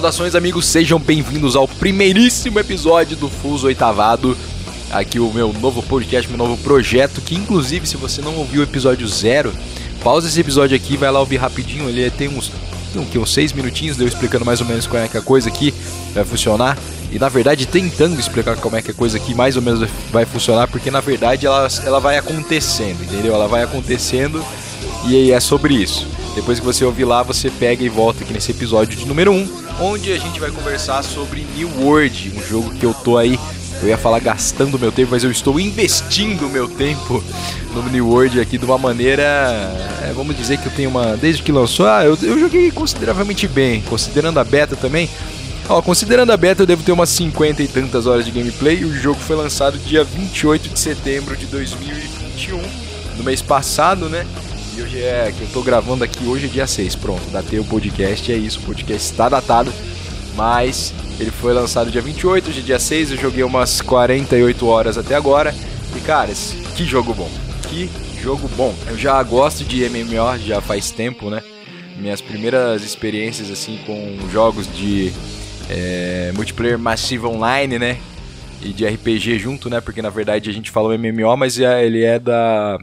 Saudações, amigos, sejam bem-vindos ao primeiríssimo episódio do Fuso Oitavado. Aqui o meu novo podcast, meu novo projeto, que inclusive, se você não ouviu o episódio zero, pausa esse episódio aqui, vai lá ouvir rapidinho, ele tem uns, tem um, uns seis minutinhos, deu explicando mais ou menos como é que a coisa aqui vai funcionar. E na verdade tentando explicar como é que a coisa aqui mais ou menos vai funcionar, porque na verdade ela, ela vai acontecendo, entendeu? Ela vai acontecendo e é sobre isso. Depois que você ouvir lá, você pega e volta aqui nesse episódio de número 1, onde a gente vai conversar sobre New World, um jogo que eu tô aí, eu ia falar gastando meu tempo, mas eu estou investindo meu tempo no New World aqui de uma maneira, é, vamos dizer que eu tenho uma, desde que lançou, ah, eu, eu joguei consideravelmente bem, considerando a beta também, Ó, considerando a beta, eu devo ter umas 50 e tantas horas de gameplay. O jogo foi lançado dia 28 de setembro de 2021, no mês passado, né? Hoje é que eu tô gravando aqui, hoje é dia 6. Pronto, datei o podcast, é isso. O podcast está datado, mas ele foi lançado dia 28, hoje é dia 6. Eu joguei umas 48 horas até agora. E caras, que jogo bom! Que jogo bom! Eu já gosto de MMO já faz tempo, né? Minhas primeiras experiências assim com jogos de é, multiplayer massivo online, né? E de RPG junto, né? Porque na verdade a gente fala MMO, mas é, ele é da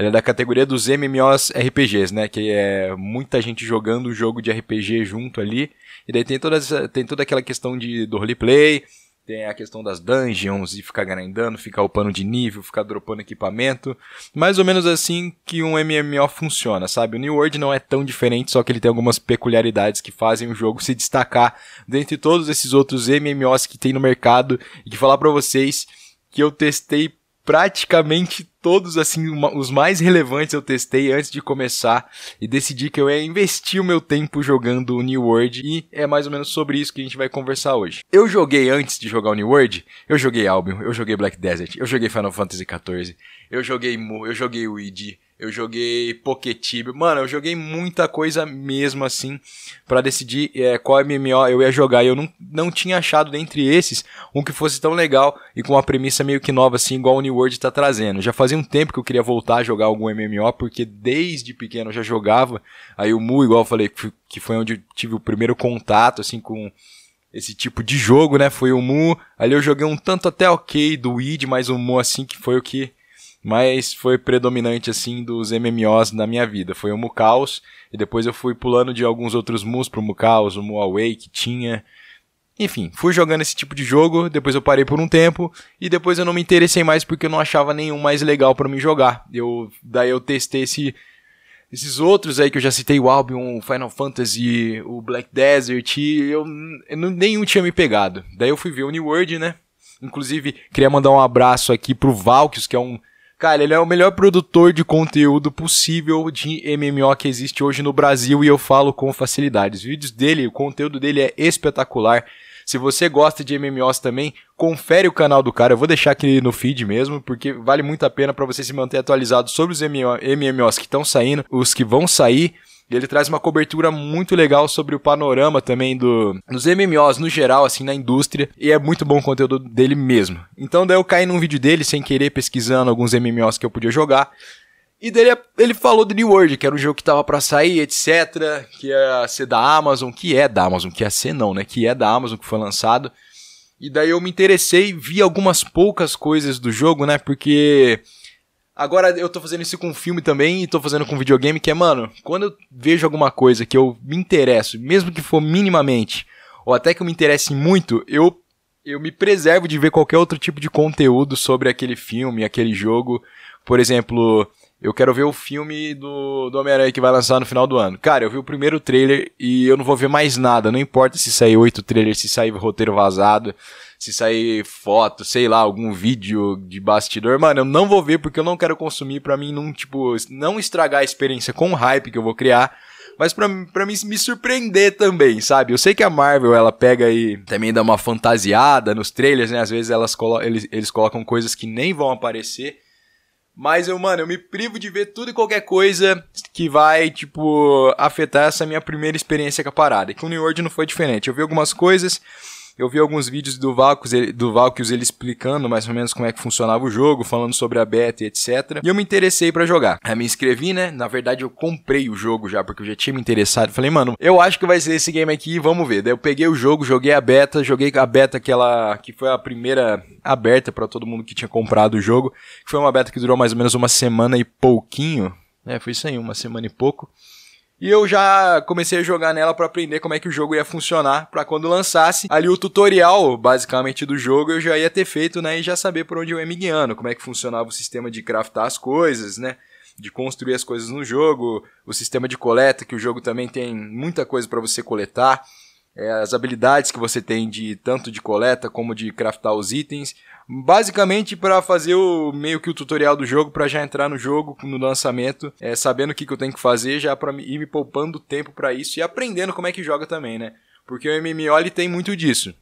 ele é da categoria dos MMOs RPGs, né? Que é muita gente jogando o jogo de RPG junto ali. E daí tem toda, essa, tem toda aquela questão de, do roleplay, tem a questão das dungeons e ficar grindando, ficar upando de nível, ficar dropando equipamento. Mais ou menos assim que um MMO funciona, sabe? O New World não é tão diferente, só que ele tem algumas peculiaridades que fazem o jogo se destacar dentre todos esses outros MMOs que tem no mercado. E que falar para vocês que eu testei praticamente todos assim os mais relevantes eu testei antes de começar e decidi que eu ia investir o meu tempo jogando o New World e é mais ou menos sobre isso que a gente vai conversar hoje. Eu joguei antes de jogar o New World, eu joguei Albion, eu joguei Black Desert, eu joguei Final Fantasy XIV, eu joguei Mu, eu joguei Ouija, eu joguei Poketib. Mano, eu joguei muita coisa mesmo assim para decidir é, qual MMO eu ia jogar. E eu não, não tinha achado dentre esses um que fosse tão legal e com uma premissa meio que nova, assim, igual o New World tá trazendo. Já fazia um tempo que eu queria voltar a jogar algum MMO, porque desde pequeno eu já jogava. Aí o Mu, igual eu falei, que foi onde eu tive o primeiro contato, assim, com esse tipo de jogo, né? Foi o Mu. Ali eu joguei um tanto até ok do Weed, mas o Mu, assim, que foi o que mas foi predominante assim dos MMOs na minha vida. Foi o Mucaos e depois eu fui pulando de alguns outros Mus pro Mucaos, o Mu Away que tinha. Enfim, fui jogando esse tipo de jogo, depois eu parei por um tempo e depois eu não me interessei mais porque eu não achava nenhum mais legal para me jogar. Eu daí eu testei esse esses outros aí que eu já citei, o Albion, o Final Fantasy, o Black Desert, e eu, eu nenhum tinha me pegado. Daí eu fui ver o New World, né? Inclusive, queria mandar um abraço aqui pro Valkyus, que é um Cara, ele é o melhor produtor de conteúdo possível de MMO que existe hoje no Brasil e eu falo com facilidade. Os vídeos dele, o conteúdo dele é espetacular. Se você gosta de MMOs também, confere o canal do cara. Eu vou deixar aqui no feed mesmo, porque vale muito a pena para você se manter atualizado sobre os MMOs que estão saindo, os que vão sair e ele traz uma cobertura muito legal sobre o panorama também do, dos MMOs no geral, assim, na indústria. E é muito bom o conteúdo dele mesmo. Então daí eu caí num vídeo dele, sem querer, pesquisando alguns MMOs que eu podia jogar. E dele ele falou do New World, que era um jogo que tava para sair, etc. Que ia ser da Amazon, que é da Amazon, que ia ser não, né? Que é da Amazon, que foi lançado. E daí eu me interessei, vi algumas poucas coisas do jogo, né? Porque Agora eu tô fazendo isso com filme também e tô fazendo com videogame, que é, mano, quando eu vejo alguma coisa que eu me interesso, mesmo que for minimamente, ou até que eu me interesse muito, eu, eu me preservo de ver qualquer outro tipo de conteúdo sobre aquele filme, aquele jogo. Por exemplo, eu quero ver o filme do, do Homem-Aranha que vai lançar no final do ano. Cara, eu vi o primeiro trailer e eu não vou ver mais nada. Não importa se sair oito trailers, se sair roteiro vazado se sair foto, sei lá, algum vídeo de bastidor, mano, eu não vou ver porque eu não quero consumir para mim não, tipo, não estragar a experiência com o hype que eu vou criar mas pra, pra mim me surpreender também, sabe? Eu sei que a Marvel, ela pega e também dá uma fantasiada nos trailers, né? Às vezes elas colo eles, eles colocam coisas que nem vão aparecer. Mas eu, mano, eu me privo de ver tudo e qualquer coisa que vai, tipo, afetar essa minha primeira experiência com a parada. E com o New World não foi diferente. Eu vi algumas coisas, eu vi alguns vídeos do Valkyus, do Valkyus ele explicando mais ou menos como é que funcionava o jogo, falando sobre a beta e etc. E eu me interessei para jogar. Aí me inscrevi, né? Na verdade, eu comprei o jogo já, porque eu já tinha me interessado. Falei, mano, eu acho que vai ser esse game aqui, vamos ver. Daí eu peguei o jogo, joguei a beta, joguei a beta aquela que foi a primeira aberta para todo mundo que tinha comprado o jogo. Que foi uma beta que durou mais ou menos uma semana e pouquinho. É, foi isso aí, uma semana e pouco. E eu já comecei a jogar nela para aprender como é que o jogo ia funcionar, para quando lançasse ali o tutorial, basicamente do jogo, eu já ia ter feito, né, e já saber por onde eu ia me guiando, como é que funcionava o sistema de craftar as coisas, né? De construir as coisas no jogo, o sistema de coleta, que o jogo também tem muita coisa para você coletar é, as habilidades que você tem de tanto de coleta como de craftar os itens, basicamente para fazer o meio que o tutorial do jogo para já entrar no jogo no lançamento, é, sabendo o que, que eu tenho que fazer já para ir me poupando tempo para isso e aprendendo como é que joga também, né? Porque o MMO ele tem muito disso.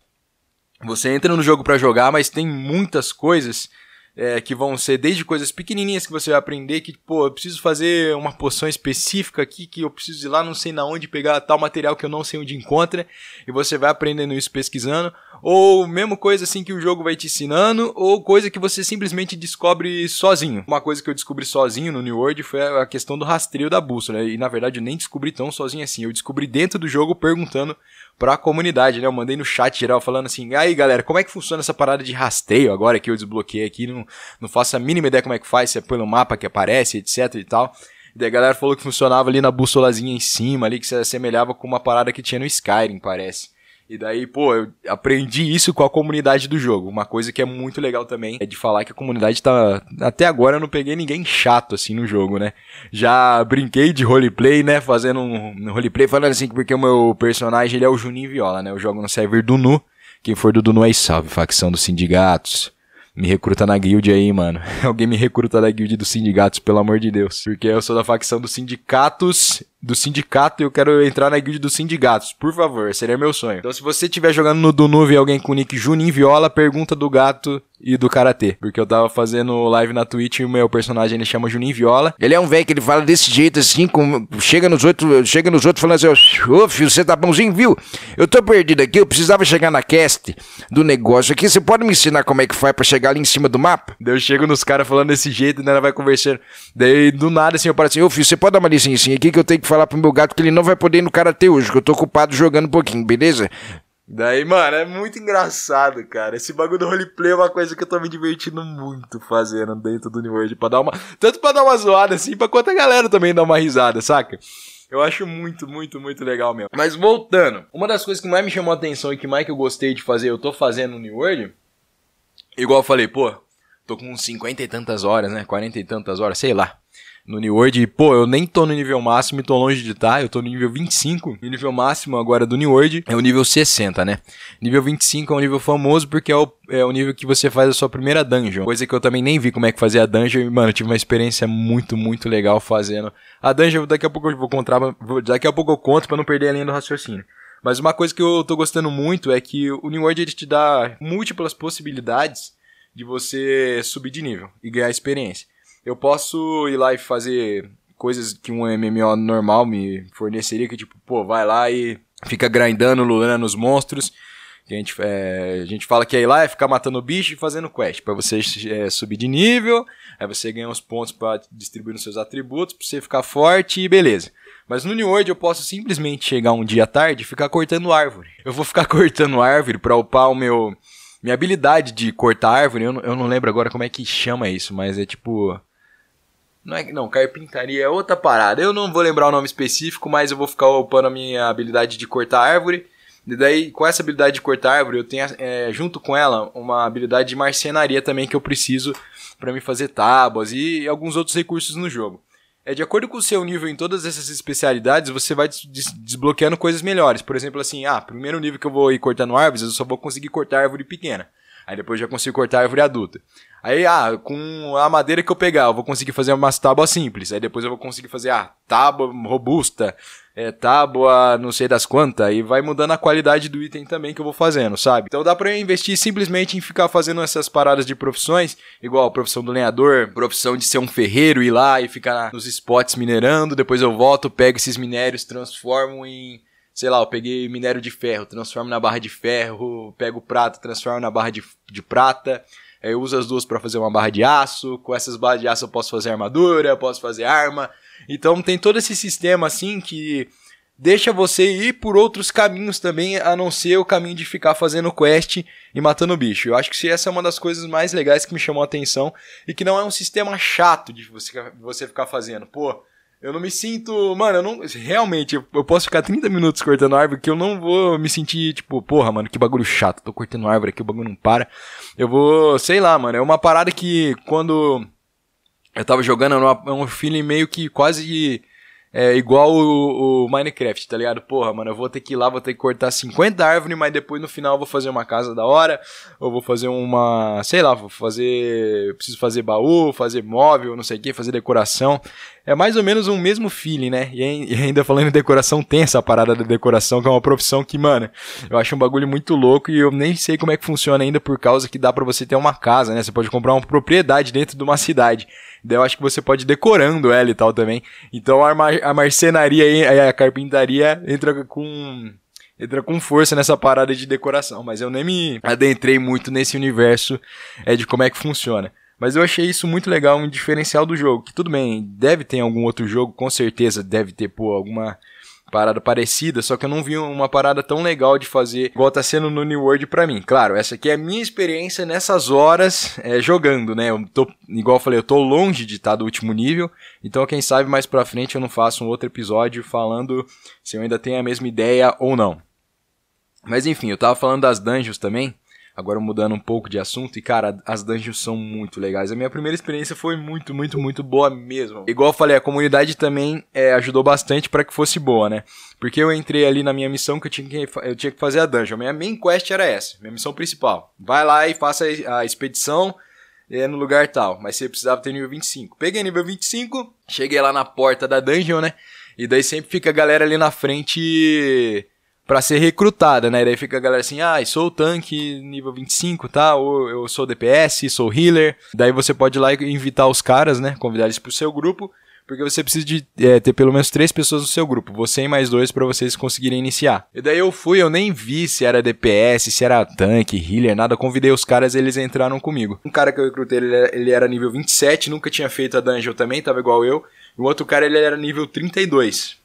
Você entra no jogo para jogar, mas tem muitas coisas é, que vão ser desde coisas pequenininhas que você vai aprender, que, pô, eu preciso fazer uma poção específica aqui, que eu preciso ir lá, não sei na onde, pegar tal material que eu não sei onde encontra, e você vai aprendendo isso pesquisando, ou mesmo coisa assim que o jogo vai te ensinando, ou coisa que você simplesmente descobre sozinho. Uma coisa que eu descobri sozinho no New World foi a questão do rastreio da bússola, e na verdade eu nem descobri tão sozinho assim, eu descobri dentro do jogo perguntando pra comunidade, né? Eu mandei no chat geral falando assim, aí galera, como é que funciona essa parada de rastreio agora que eu desbloqueei aqui, não, não faço a mínima ideia como é que faz, se é pelo mapa que aparece, etc e tal. E daí a galera falou que funcionava ali na bússolazinha em cima, ali que se assemelhava com uma parada que tinha no Skyrim, parece. E daí, pô, eu aprendi isso com a comunidade do jogo. Uma coisa que é muito legal também é de falar que a comunidade tá. Até agora eu não peguei ninguém chato assim no jogo, né? Já brinquei de roleplay, né? Fazendo um roleplay falando assim, porque o meu personagem ele é o Juninho Viola, né? Eu jogo no server do Nu. Quem for do Nu aí, salve, facção dos sindicatos. Me recruta na guild aí, mano. Alguém me recruta da guild dos sindicatos, pelo amor de Deus. Porque eu sou da facção dos sindicatos do sindicato e eu quero entrar na guild dos sindicatos. Por favor, seria meu sonho. Então, se você estiver jogando no Dunuve alguém com o nick Juninho Viola, pergunta do gato e do karatê. Porque eu tava fazendo live na Twitch e o meu personagem ele chama Juninho Viola. Ele é um velho que ele fala desse jeito assim, com, chega nos outros, chega nos outros falando assim: "Ô, filho, você tá bonzinho, viu? Eu tô perdido aqui, eu precisava chegar na cast do negócio aqui. Você pode me ensinar como é que faz para chegar ali em cima do mapa?" Daí eu chego nos caras falando desse jeito, né, ela vai conversando. Daí do nada assim eu paro assim: "Ô, filho, você pode dar uma licencinha aqui que eu tenho que falar pro meu gato que ele não vai poder ir no karatê hoje, que eu tô ocupado jogando um pouquinho, beleza?" Daí, mano, é muito engraçado, cara. Esse bagulho do roleplay é uma coisa que eu tô me divertindo muito fazendo dentro do New World. Pra dar uma. Tanto pra dar uma zoada assim, pra quanto a galera também dar uma risada, saca? Eu acho muito, muito, muito legal mesmo. Mas voltando, uma das coisas que mais me chamou a atenção e que mais que eu gostei de fazer, eu tô fazendo no New World. Igual eu falei, pô, tô com uns 50 e tantas horas, né? 40 e tantas horas, sei lá no New World. E, pô, eu nem tô no nível máximo e tô longe de estar. Tá, eu tô no nível 25. E o nível máximo agora do New World é o nível 60, né? Nível 25 é um nível famoso porque é o, é o nível que você faz a sua primeira dungeon. Coisa que eu também nem vi como é que fazia a dungeon. E, mano, tive uma experiência muito, muito legal fazendo. A dungeon daqui a pouco eu vou contar. Daqui a pouco eu conto pra não perder a linha do raciocínio. Mas uma coisa que eu tô gostando muito é que o New World ele te dá múltiplas possibilidades de você subir de nível e ganhar experiência eu posso ir lá e fazer coisas que um MMO normal me forneceria, que tipo, pô, vai lá e fica grindando, lulando os monstros. A, gente, é, a gente fala que é ir lá é ficar matando bicho e fazendo quest, para você é, subir de nível, aí você ganha uns pontos para distribuir nos seus atributos, pra você ficar forte e beleza. Mas no New World eu posso simplesmente chegar um dia tarde e ficar cortando árvore. Eu vou ficar cortando árvore para upar o meu minha habilidade de cortar árvore. Eu não, eu não lembro agora como é que chama isso, mas é tipo não é não, carpintaria é outra parada. Eu não vou lembrar o nome específico, mas eu vou ficar upando a minha habilidade de cortar árvore. E daí, com essa habilidade de cortar árvore, eu tenho é, junto com ela uma habilidade de marcenaria também que eu preciso para me fazer tábuas e alguns outros recursos no jogo. É de acordo com o seu nível em todas essas especialidades, você vai des desbloqueando coisas melhores. Por exemplo, assim, ah, primeiro nível que eu vou ir cortando árvores, eu só vou conseguir cortar árvore pequena. Aí depois já consigo cortar árvore adulta. Aí, ah, com a madeira que eu pegar, eu vou conseguir fazer umas tábuas simples. Aí depois eu vou conseguir fazer, ah, tábua robusta, é, tábua não sei das quantas. E vai mudando a qualidade do item também que eu vou fazendo, sabe? Então dá pra eu investir simplesmente em ficar fazendo essas paradas de profissões, igual a profissão do lenhador, profissão de ser um ferreiro, ir lá e ficar nos spots minerando. Depois eu volto, pego esses minérios, transformo em sei lá, eu peguei minério de ferro, transformo na barra de ferro, pego prata, transformo na barra de, de prata, eu uso as duas para fazer uma barra de aço, com essas barras de aço eu posso fazer armadura, posso fazer arma. Então tem todo esse sistema assim que deixa você ir por outros caminhos também, a não ser o caminho de ficar fazendo quest e matando bicho. Eu acho que essa é uma das coisas mais legais que me chamou a atenção e que não é um sistema chato de você, você ficar fazendo. Pô, eu não me sinto. Mano, eu não. Realmente, eu posso ficar 30 minutos cortando árvore que eu não vou me sentir, tipo, porra, mano, que bagulho chato. Tô cortando árvore aqui, o bagulho não para. Eu vou. Sei lá, mano. É uma parada que quando eu tava jogando, é um feeling meio que quase é igual o, o, Minecraft, tá ligado? Porra, mano, eu vou ter que ir lá, vou ter que cortar 50 árvores, mas depois no final eu vou fazer uma casa da hora, ou vou fazer uma, sei lá, vou fazer, preciso fazer baú, fazer móvel, não sei o que, fazer decoração. É mais ou menos um mesmo feeling, né? E ainda falando em decoração, tem essa parada da decoração, que é uma profissão que, mano, eu acho um bagulho muito louco e eu nem sei como é que funciona ainda por causa que dá para você ter uma casa, né? Você pode comprar uma propriedade dentro de uma cidade. Daí eu acho que você pode ir decorando ela e tal também. Então a, mar a marcenaria e a carpintaria entra com entra com força nessa parada de decoração, mas eu nem me adentrei muito nesse universo é, de como é que funciona. Mas eu achei isso muito legal, um diferencial do jogo. Que tudo bem, deve ter algum outro jogo, com certeza deve ter, pô, alguma parada parecida, só que eu não vi uma parada tão legal de fazer igual tá sendo no New World pra mim. Claro, essa aqui é a minha experiência nessas horas é, jogando, né? Eu tô, igual eu falei, eu tô longe de estar tá do último nível, então quem sabe mais pra frente eu não faço um outro episódio falando se eu ainda tenho a mesma ideia ou não. Mas enfim, eu tava falando das dungeons também. Agora mudando um pouco de assunto, e cara, as dungeons são muito legais. A minha primeira experiência foi muito, muito, muito boa mesmo. Igual eu falei, a comunidade também é, ajudou bastante para que fosse boa, né? Porque eu entrei ali na minha missão que eu tinha que, eu tinha que fazer a dungeon. Minha main quest era essa, minha missão principal. Vai lá e faça a expedição é, no lugar tal. Mas você precisava ter nível 25. Peguei nível 25, cheguei lá na porta da dungeon, né? E daí sempre fica a galera ali na frente para ser recrutada, né? Daí fica a galera assim, ah, sou o tanque nível 25, tá? Ou eu sou DPS, sou healer. Daí você pode ir lá e invitar os caras, né? Convidar eles pro seu grupo. Porque você precisa de é, ter pelo menos três pessoas no seu grupo. Você e mais dois para vocês conseguirem iniciar. E daí eu fui, eu nem vi se era DPS, se era tanque, healer, nada. Convidei os caras eles entraram comigo. Um cara que eu recrutei, ele era, ele era nível 27, nunca tinha feito a dungeon também, tava igual eu. E o outro cara, ele era nível 32.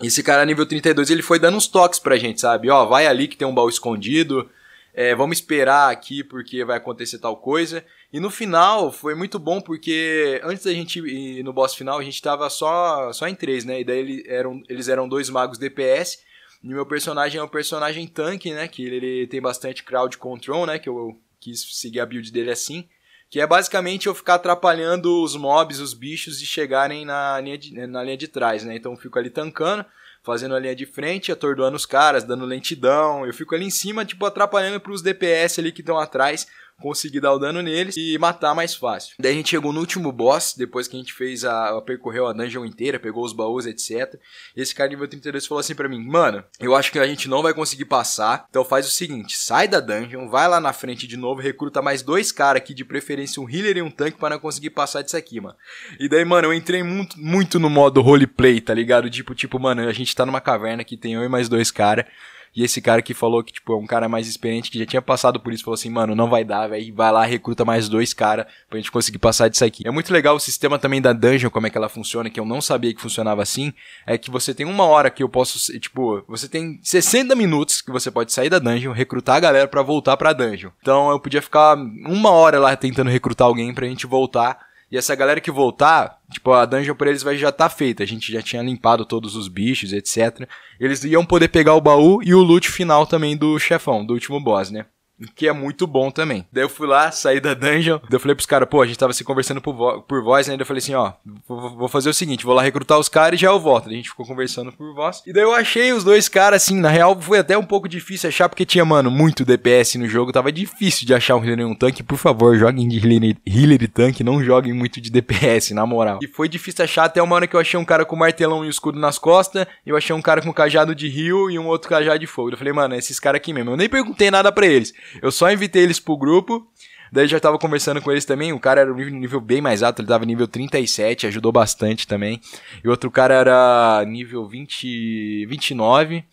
Esse cara nível 32, ele foi dando uns toques pra gente, sabe? Ó, vai ali que tem um baú escondido, é, vamos esperar aqui porque vai acontecer tal coisa. E no final foi muito bom porque antes da gente ir no boss final, a gente tava só, só em três, né? E daí eles eram, eles eram dois magos DPS. E meu personagem é um personagem tanque, né? Que ele tem bastante crowd control, né? Que eu quis seguir a build dele assim. Que é basicamente eu ficar atrapalhando os mobs, os bichos, de chegarem na linha de, na linha de trás, né? Então eu fico ali tancando, fazendo a linha de frente, atordoando os caras, dando lentidão. Eu fico ali em cima, tipo, atrapalhando pros DPS ali que estão atrás conseguir dar o dano neles e matar mais fácil. Daí a gente chegou no último boss, depois que a gente fez a, percorreu a dungeon inteira, pegou os baús, etc. Esse cara nível 32 falou assim para mim: "Mano, eu acho que a gente não vai conseguir passar. Então faz o seguinte, sai da dungeon, vai lá na frente de novo, recruta mais dois caras aqui, de preferência um healer e um tanque para não conseguir passar disso aqui, mano". E daí, mano, eu entrei muito, muito no modo roleplay, tá ligado? Tipo, tipo, mano, a gente tá numa caverna que tem eu e mais dois caras e esse cara que falou que, tipo, é um cara mais experiente, que já tinha passado por isso, falou assim, mano, não vai dar, velho. Vai lá, recruta mais dois caras pra gente conseguir passar disso aqui. É muito legal o sistema também da dungeon, como é que ela funciona, que eu não sabia que funcionava assim. É que você tem uma hora que eu posso, tipo, você tem 60 minutos que você pode sair da dungeon, recrutar a galera para voltar pra dungeon. Então eu podia ficar uma hora lá tentando recrutar alguém pra gente voltar e essa galera que voltar, tipo, a dungeon pra eles vai já tá feita. A gente já tinha limpado todos os bichos, etc. Eles iam poder pegar o baú e o loot final também do chefão, do último boss, né? Que é muito bom também. Daí eu fui lá, saí da dungeon, daí eu falei pros caras, pô, a gente tava se conversando por, vo por voz, né? Daí eu falei assim, ó, vou fazer o seguinte, vou lá recrutar os caras e já eu volto. Daí a gente ficou conversando por voz. E daí eu achei os dois caras, assim, na real foi até um pouco difícil achar, porque tinha, mano, muito DPS no jogo, tava difícil de achar um healer e um tanque. Por favor, joguem de healer, healer e tanque, não joguem muito de DPS, na moral. E foi difícil achar até uma hora que eu achei um cara com martelão e escudo nas costas, eu achei um cara com cajado de rio e um outro cajado de fogo. Eu falei, mano, esses caras aqui mesmo. Eu nem perguntei nada para eles. Eu só invitei eles pro grupo. Daí já tava conversando com eles também, o cara era um nível bem mais alto, ele tava nível 37, ajudou bastante também. E outro cara era nível 20, 29.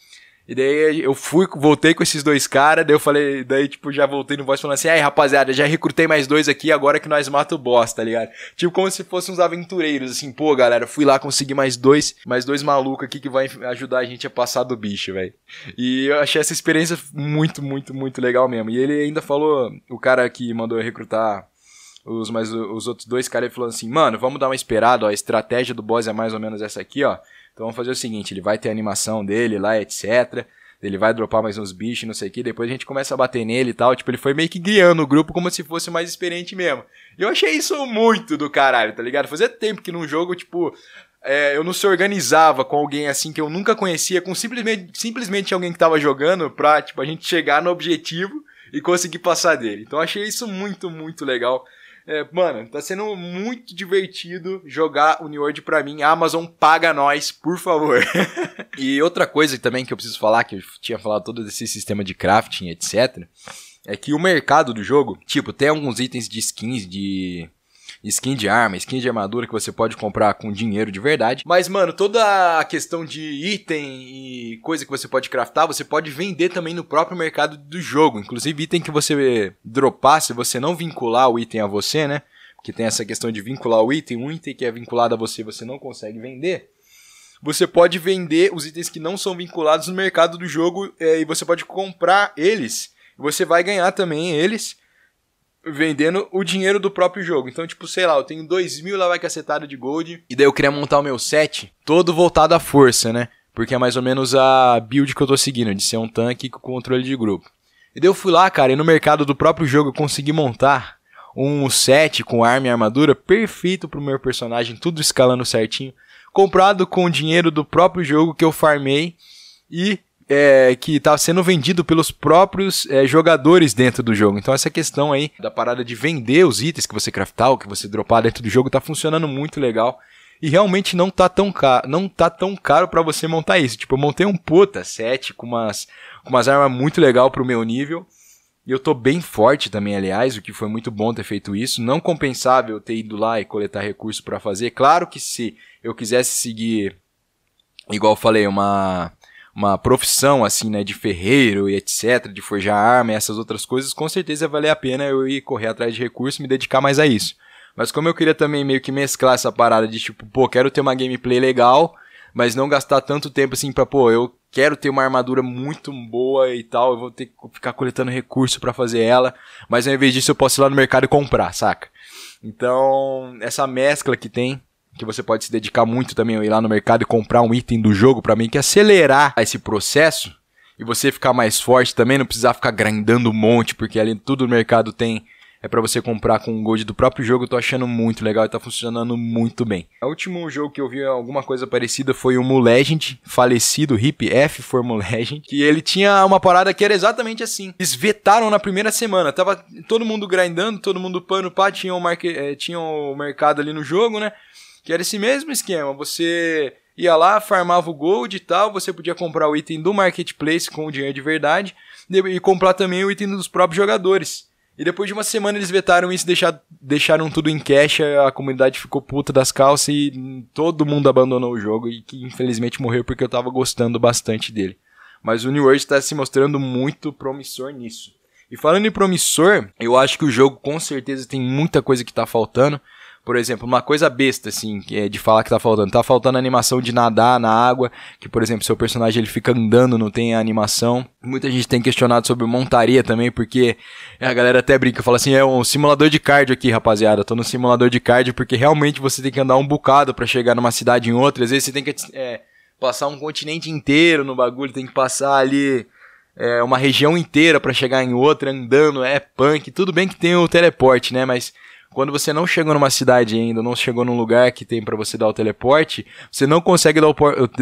E daí eu fui, voltei com esses dois caras, daí eu falei, daí tipo, já voltei no voz falando assim, aí rapaziada, já recrutei mais dois aqui, agora que nós mata o boss, tá ligado? Tipo, como se fossem uns aventureiros, assim, pô, galera, fui lá conseguir mais dois, mais dois malucos aqui que vai ajudar a gente a passar do bicho, velho. E eu achei essa experiência muito, muito, muito legal mesmo. E ele ainda falou, o cara que mandou eu recrutar os, mais, os outros dois caras, falou assim, mano, vamos dar uma esperada, ó, a estratégia do boss é mais ou menos essa aqui, ó. Então vamos fazer o seguinte, ele vai ter a animação dele lá, etc. Ele vai dropar mais uns bichos, não sei o que. Depois a gente começa a bater nele e tal. Tipo, ele foi meio que guiando o grupo como se fosse mais experiente mesmo. E eu achei isso muito do caralho, tá ligado? Fazia tempo que num jogo, tipo, é, eu não se organizava com alguém assim que eu nunca conhecia, com simplesmente, simplesmente alguém que tava jogando pra, tipo, a gente chegar no objetivo e conseguir passar dele. Então achei isso muito, muito legal. É, mano, tá sendo muito divertido jogar World pra mim. A Amazon paga nós, por favor. e outra coisa também que eu preciso falar, que eu tinha falado todo desse sistema de crafting, etc. É que o mercado do jogo, tipo, tem alguns itens de skins de skin de arma, skin de armadura que você pode comprar com dinheiro de verdade. Mas, mano, toda a questão de item e coisa que você pode craftar, você pode vender também no próprio mercado do jogo. Inclusive, item que você dropar, se você não vincular o item a você, né? Porque tem essa questão de vincular o item, um item que é vinculado a você, você não consegue vender. Você pode vender os itens que não são vinculados no mercado do jogo é, e você pode comprar eles. Você vai ganhar também eles vendendo o dinheiro do próprio jogo. Então, tipo, sei lá, eu tenho 2 mil lá vai cacetado de gold. E daí eu queria montar o meu set todo voltado à força, né? Porque é mais ou menos a build que eu tô seguindo, de ser um tanque com controle de grupo. E daí eu fui lá, cara, e no mercado do próprio jogo eu consegui montar um set com arma e armadura perfeito pro meu personagem, tudo escalando certinho. Comprado com o dinheiro do próprio jogo que eu farmei e é, que está sendo vendido pelos próprios é, jogadores dentro do jogo. Então essa questão aí da parada de vender os itens que você craftar, ou que você dropar dentro do jogo, está funcionando muito legal. E realmente não tá tão caro, não tá tão caro para você montar isso. Tipo, eu montei um puta set com umas, com umas armas muito legal pro meu nível. E eu tô bem forte também, aliás, o que foi muito bom ter feito isso. Não compensável ter ido lá e coletar recursos para fazer. Claro que se eu quisesse seguir, igual eu falei, uma uma profissão assim, né, de ferreiro e etc, de forjar arma e essas outras coisas, com certeza valer a pena eu ir correr atrás de recursos e me dedicar mais a isso. Mas como eu queria também meio que mesclar essa parada de tipo, pô, quero ter uma gameplay legal, mas não gastar tanto tempo assim pra, pô, eu quero ter uma armadura muito boa e tal, eu vou ter que ficar coletando recurso para fazer ela, mas ao invés disso eu posso ir lá no mercado e comprar, saca? Então, essa mescla que tem que você pode se dedicar muito também a ir lá no mercado e comprar um item do jogo para mim que acelerar esse processo e você ficar mais forte também, não precisar ficar grindando um monte, porque ali tudo no mercado tem é para você comprar com o gold do próprio jogo, eu tô achando muito legal e tá funcionando muito bem. O último jogo que eu vi alguma coisa parecida foi o Mu Legend, falecido Hip F for Mu Legend, que ele tinha uma parada que era exatamente assim. Eles vetaram na primeira semana, tava todo mundo grindando, todo mundo pano pá, tinha o, marque, eh, tinha o mercado ali no jogo, né? Que era esse mesmo esquema. Você ia lá, farmava o gold e tal, você podia comprar o item do marketplace com o dinheiro de verdade e comprar também o item dos próprios jogadores. E depois de uma semana eles vetaram isso, deixar, deixaram tudo em cash, a comunidade ficou puta das calças e todo mundo abandonou o jogo e que infelizmente morreu porque eu tava gostando bastante dele. Mas o New World está se mostrando muito promissor nisso. E falando em promissor, eu acho que o jogo com certeza tem muita coisa que tá faltando. Por exemplo, uma coisa besta, assim, é de falar que tá faltando. Tá faltando animação de nadar na água, que, por exemplo, seu personagem ele fica andando, não tem a animação. Muita gente tem questionado sobre montaria também, porque a galera até brinca, fala assim, é um simulador de cardio aqui, rapaziada. Tô no simulador de cardio porque realmente você tem que andar um bocado para chegar numa cidade em outra. Às vezes você tem que é, passar um continente inteiro no bagulho, tem que passar ali é, uma região inteira para chegar em outra andando, é punk. Tudo bem que tem o teleporte, né? Mas quando você não chegou numa cidade ainda, não chegou num lugar que tem para você dar o teleporte, você não consegue dar o,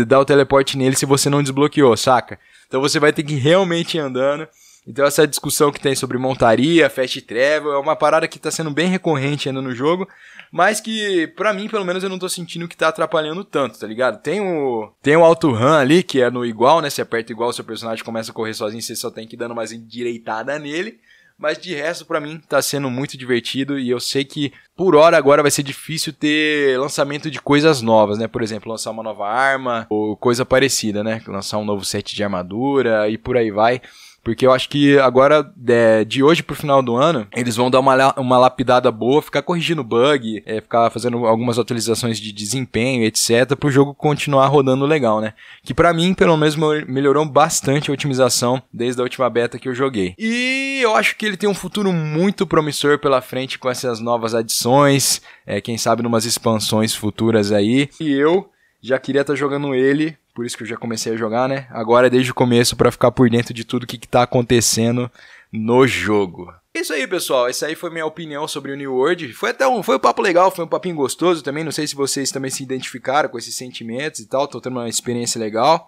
dar o teleporte nele se você não desbloqueou, saca? Então você vai ter que realmente ir andando. Então essa discussão que tem sobre montaria, fast travel, é uma parada que tá sendo bem recorrente ainda no jogo, mas que, pra mim, pelo menos, eu não tô sentindo que tá atrapalhando tanto, tá ligado? Tem o, tem o auto run ali, que é no igual, né? Você aperta igual, seu personagem começa a correr sozinho, você só tem que ir dando mais endireitada nele. Mas de resto, para mim, tá sendo muito divertido e eu sei que por hora agora vai ser difícil ter lançamento de coisas novas, né? Por exemplo, lançar uma nova arma ou coisa parecida, né? Lançar um novo set de armadura e por aí vai. Porque eu acho que agora, é, de hoje pro final do ano, eles vão dar uma, uma lapidada boa, ficar corrigindo bug, é, ficar fazendo algumas atualizações de desempenho, etc, pro jogo continuar rodando legal, né? Que para mim, pelo menos, melhorou bastante a otimização desde a última beta que eu joguei. E eu acho que ele tem um futuro muito promissor pela frente com essas novas adições, é, quem sabe numas expansões futuras aí. E eu já queria estar tá jogando ele por isso que eu já comecei a jogar, né? Agora desde o começo para ficar por dentro de tudo que, que tá acontecendo no jogo. É isso aí, pessoal. Essa aí foi minha opinião sobre o New World. Foi até um, foi um papo legal, foi um papinho gostoso também. Não sei se vocês também se identificaram com esses sentimentos e tal. Tô tendo uma experiência legal.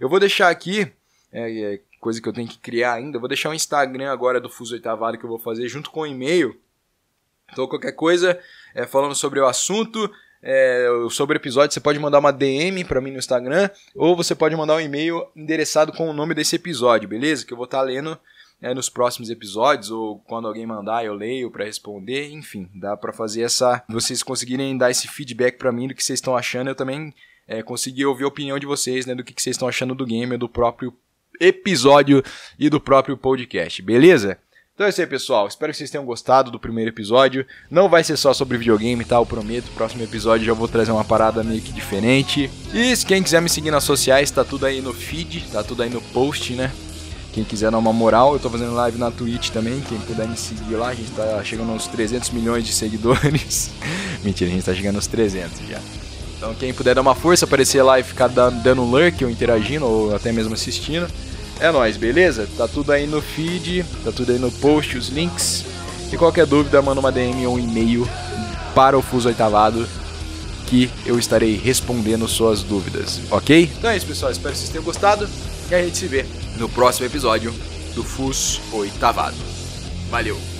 Eu vou deixar aqui, é, é coisa que eu tenho que criar ainda. Vou deixar o Instagram agora do Fuso Oitavado que eu vou fazer junto com o e-mail. Então, qualquer coisa, é, falando sobre o assunto, é, sobre o episódio, você pode mandar uma DM para mim no Instagram ou você pode mandar um e-mail endereçado com o nome desse episódio, beleza? Que eu vou estar tá lendo é, nos próximos episódios ou quando alguém mandar eu leio para responder, enfim, dá para fazer essa, vocês conseguirem dar esse feedback para mim do que vocês estão achando, eu também é, consegui ouvir a opinião de vocês, né, do que, que vocês estão achando do game, do próprio episódio e do próprio podcast, beleza? Então é isso aí, pessoal. Espero que vocês tenham gostado do primeiro episódio. Não vai ser só sobre videogame, tá? Eu prometo. Próximo episódio já vou trazer uma parada meio que diferente. E se quem quiser me seguir nas sociais, tá tudo aí no feed, tá tudo aí no post, né? Quem quiser dar uma moral, eu tô fazendo live na Twitch também. Quem puder me seguir lá, a gente tá chegando aos 300 milhões de seguidores. Mentira, a gente tá chegando aos 300 já. Então quem puder dar uma força, aparecer lá e ficar dando lurk ou interagindo ou até mesmo assistindo é nóis, beleza? Tá tudo aí no feed, tá tudo aí no post, os links. E qualquer dúvida, manda uma DM ou um e-mail para o Fuso Oitavado que eu estarei respondendo suas dúvidas, ok? Então é isso, pessoal. Espero que vocês tenham gostado e a gente se vê no próximo episódio do Fus Oitavado. Valeu!